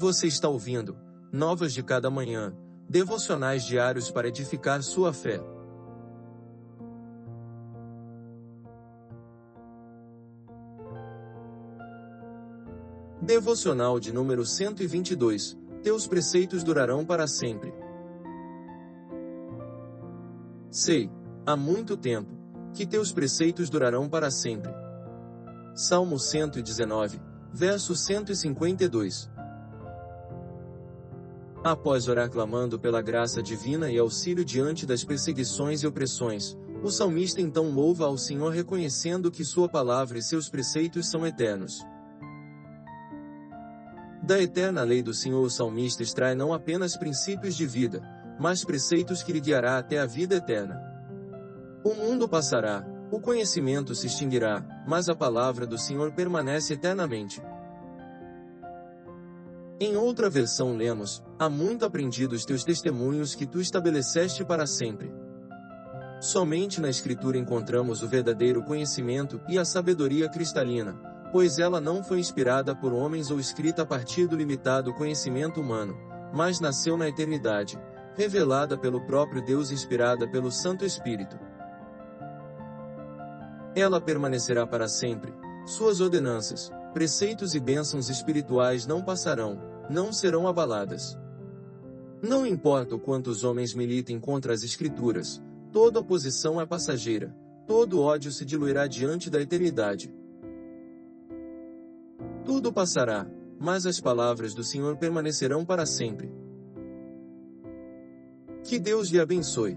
Você está ouvindo Novas de Cada Manhã, devocionais diários para edificar sua fé. Devocional de número 122. Teus preceitos durarão para sempre. Sei, há muito tempo, que teus preceitos durarão para sempre. Salmo 119, verso 152. Após orar clamando pela graça divina e auxílio diante das perseguições e opressões, o salmista então louva ao Senhor reconhecendo que sua palavra e seus preceitos são eternos. Da eterna lei do Senhor o salmista extrai não apenas princípios de vida, mas preceitos que lhe guiará até a vida eterna. O mundo passará, o conhecimento se extinguirá, mas a palavra do Senhor permanece eternamente. Em outra versão lemos: Há muito aprendi dos teus testemunhos que tu estabeleceste para sempre. Somente na Escritura encontramos o verdadeiro conhecimento e a sabedoria cristalina, pois ela não foi inspirada por homens ou escrita a partir do limitado conhecimento humano, mas nasceu na eternidade, revelada pelo próprio Deus inspirada pelo Santo Espírito. Ela permanecerá para sempre, suas ordenanças, preceitos e bênçãos espirituais não passarão, não serão abaladas. Não importa o quanto os homens militem contra as Escrituras, toda oposição é passageira, todo ódio se diluirá diante da eternidade. Tudo passará, mas as palavras do Senhor permanecerão para sempre. Que Deus lhe abençoe.